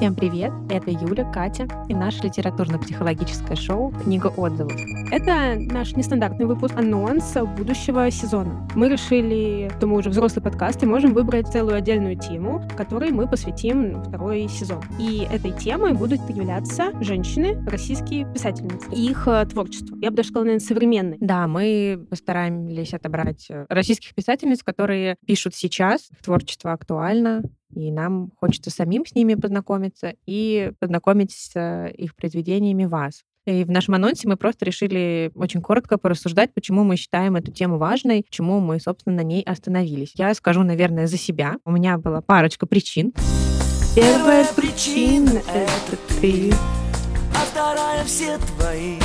Всем привет! Это Юля, Катя и наше литературно-психологическое шоу «Книга отзывов». Это наш нестандартный выпуск, анонс будущего сезона. Мы решили, что мы уже взрослый подкаст и можем выбрать целую отдельную тему, которой мы посвятим второй сезон. И этой темой будут являться женщины, российские писательницы и их э, творчество. Я бы даже сказала, наверное, современные. Да, мы постараемся отобрать э, российских писательниц, которые пишут сейчас, творчество актуально, и нам хочется самим с ними познакомиться и познакомить с э, их произведениями вас. И в нашем анонсе мы просто решили очень коротко порассуждать, почему мы считаем эту тему важной, почему мы, собственно, на ней остановились. Я скажу, наверное, за себя. У меня была парочка причин. Первая причина — это ты, а вторая — все твои.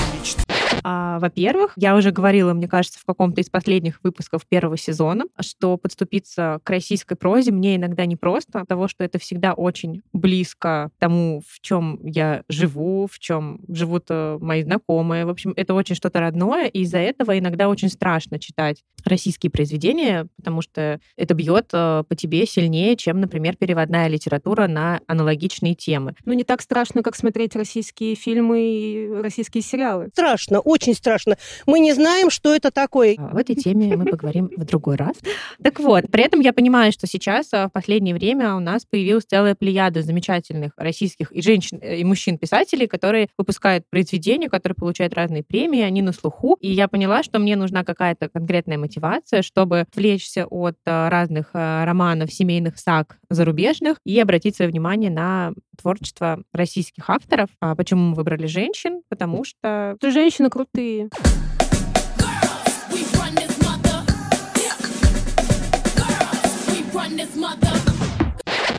А, во-первых, я уже говорила, мне кажется, в каком-то из последних выпусков первого сезона, что подступиться к российской прозе мне иногда непросто, от того, что это всегда очень близко тому, в чем я живу, в чем живут э, мои знакомые. В общем, это очень что-то родное, и из-за этого иногда очень страшно читать российские произведения, потому что это бьет э, по тебе сильнее, чем, например, переводная литература на аналогичные темы. Ну, не так страшно, как смотреть российские фильмы и российские сериалы. Страшно, очень страшно. Мы не знаем, что это такое. А, в этой теме мы поговорим в другой раз. Так вот, при этом я понимаю, что сейчас а, в последнее время у нас появилась целая плеяда замечательных российских и женщин, э, и мужчин-писателей, которые выпускают произведения, которые получают разные премии, они на слуху. И я поняла, что мне нужна какая-то конкретная мотивация, чтобы отвлечься от а, разных романов, семейных саг зарубежных и обратить свое внимание на творчество российских авторов. Почему мы выбрали женщин? Потому что... Женщины крутые.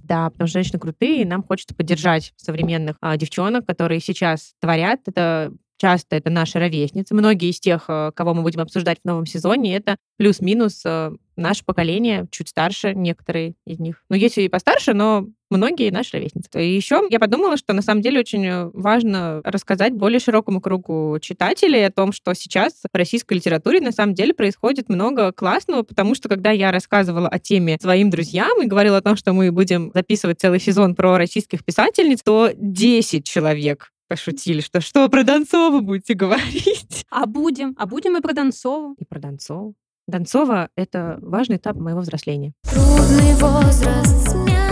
Да, потому что женщины крутые, и нам хочется поддержать современных а, девчонок, которые сейчас творят. Это часто это наши ровесницы. Многие из тех, э, кого мы будем обсуждать в новом сезоне, это плюс-минус э, наше поколение, чуть старше некоторые из них. Ну, есть и постарше, но многие наши ровесницы. И еще я подумала, что на самом деле очень э, важно рассказать более широкому кругу читателей о том, что сейчас в российской литературе на самом деле происходит много классного, потому что когда я рассказывала о теме своим друзьям и говорила о том, что мы будем записывать целый сезон про российских писательниц, то 10 человек пошутили, что что про Донцову будете говорить? А будем, а будем и про Донцову. И про Донцову. Донцова — это важный этап моего взросления. Трудный возраст, смятая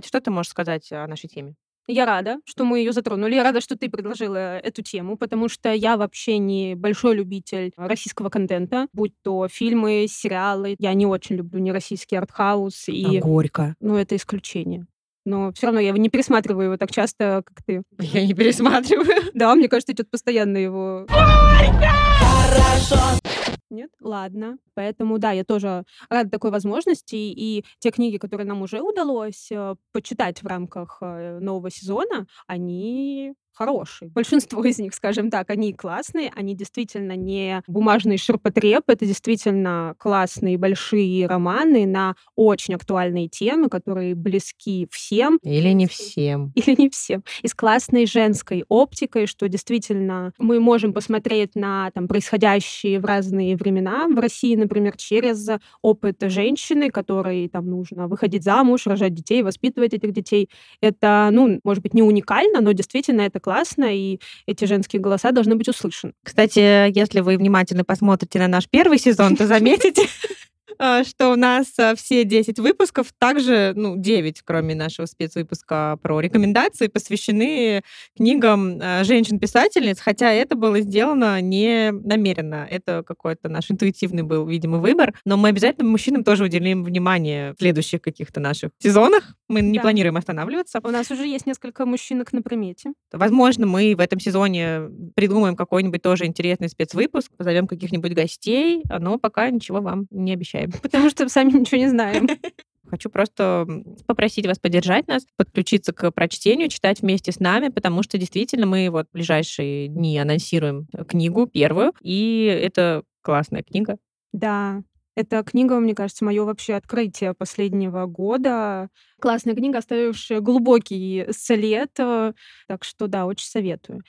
Катя, что ты можешь сказать о нашей теме? Я рада, что мы ее затронули. Я рада, что ты предложила эту тему, потому что я вообще не большой любитель российского контента, будь то фильмы, сериалы. Я не очень люблю не российский артхаус. И... А горько. Ну, это исключение но все равно я его не пересматриваю его так часто, как ты. Я не пересматриваю. Да, мне кажется, идет постоянно его. Нет? Ладно. Поэтому, да, я тоже рада такой возможности. И те книги, которые нам уже удалось э, почитать в рамках э, нового сезона, они хорошие. Большинство из них, скажем так, они классные, они действительно не бумажный ширпотреб, это действительно классные большие романы на очень актуальные темы, которые близки всем. Или не всем. Или не всем. И с классной женской оптикой, что действительно мы можем посмотреть на там, происходящие в разные времена в России, например, через опыт женщины, которой там нужно выходить замуж, рожать детей, воспитывать этих детей. Это, ну, может быть, не уникально, но действительно это классно, и эти женские голоса должны быть услышаны. Кстати, если вы внимательно посмотрите на наш первый сезон, то заметите, что у нас а, все 10 выпусков, также, ну, 9, кроме нашего спецвыпуска про рекомендации, посвящены книгам а, женщин-писательниц, хотя это было сделано не намеренно. Это какой-то наш интуитивный был, видимо, выбор. Но мы обязательно мужчинам тоже уделим внимание в следующих каких-то наших сезонах. Мы не да. планируем останавливаться. У нас уже есть несколько мужчинок на примете. Возможно, мы в этом сезоне придумаем какой-нибудь тоже интересный спецвыпуск, позовем каких-нибудь гостей, но пока ничего вам не обещаем. Потому что сами ничего не знаем. Хочу просто попросить вас поддержать нас, подключиться к прочтению, читать вместе с нами, потому что действительно мы вот в ближайшие дни анонсируем книгу первую, и это классная книга. Да, эта книга, мне кажется, мое вообще открытие последнего года. Классная книга, оставившая глубокий след. Так что да, очень советую.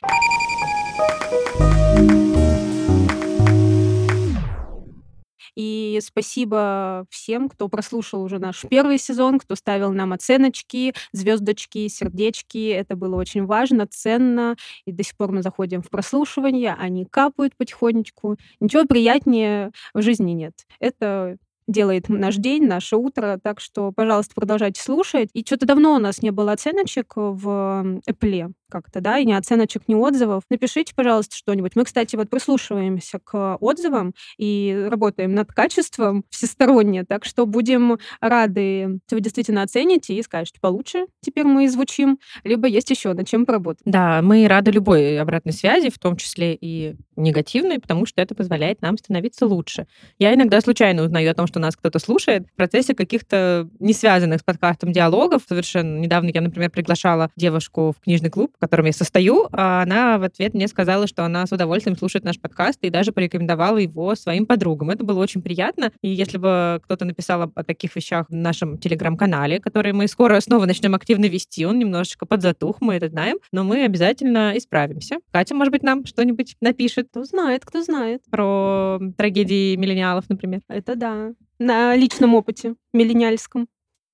Спасибо всем, кто прослушал уже наш первый сезон, кто ставил нам оценочки, звездочки, сердечки. Это было очень важно, ценно. И до сих пор мы заходим в прослушивание, они капают потихонечку. Ничего приятнее в жизни нет. Это делает наш день, наше утро. Так что, пожалуйста, продолжайте слушать. И что-то давно у нас не было оценочек в Apple как-то, да, и ни оценочек, ни отзывов. Напишите, пожалуйста, что-нибудь. Мы, кстати, вот прислушиваемся к отзывам и работаем над качеством всесторонне, так что будем рады, если вы действительно оцените и скажете, получше теперь мы звучим, либо есть еще над чем поработать. Да, мы рады любой обратной связи, в том числе и негативной, потому что это позволяет нам становиться лучше. Я иногда случайно узнаю о том, что нас кто-то слушает в процессе каких-то не связанных с подкастом диалогов. Совершенно недавно я, например, приглашала девушку в книжный клуб, котором я состою, а она в ответ мне сказала, что она с удовольствием слушает наш подкаст и даже порекомендовала его своим подругам. Это было очень приятно. И если бы кто-то написал о таких вещах в нашем телеграм-канале, который мы скоро снова начнем активно вести, он немножечко подзатух, мы это знаем, но мы обязательно исправимся. Катя, может быть, нам что-нибудь напишет Кто знает, кто знает. про трагедии миллениалов, например. Это да. На личном опыте миллениальском.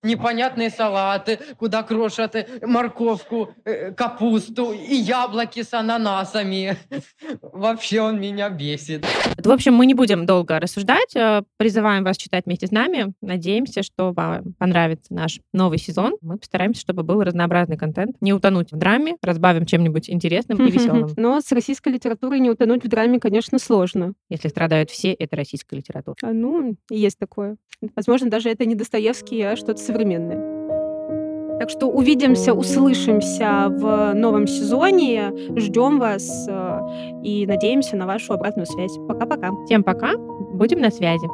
Непонятные салаты, куда крошат э, морковку, э, капусту и яблоки с ананасами. Вообще он меня бесит. В общем, мы не будем долго рассуждать. э, Призываем вас читать вместе с нами. Надеемся, что вам понравится наш новый сезон. Мы постараемся, чтобы был разнообразный контент. Не утонуть в драме, разбавим чем-нибудь интересным и веселым. Но с российской литературой не утонуть в драме, конечно, сложно. Если страдают все, это российская литература. А, ну, есть такое. Возможно, даже это не Достоевский, а что-то современное. Так что увидимся, услышимся в новом сезоне. Ждем вас э, и надеемся на вашу обратную связь. Пока-пока. Всем пока. Будем на связи.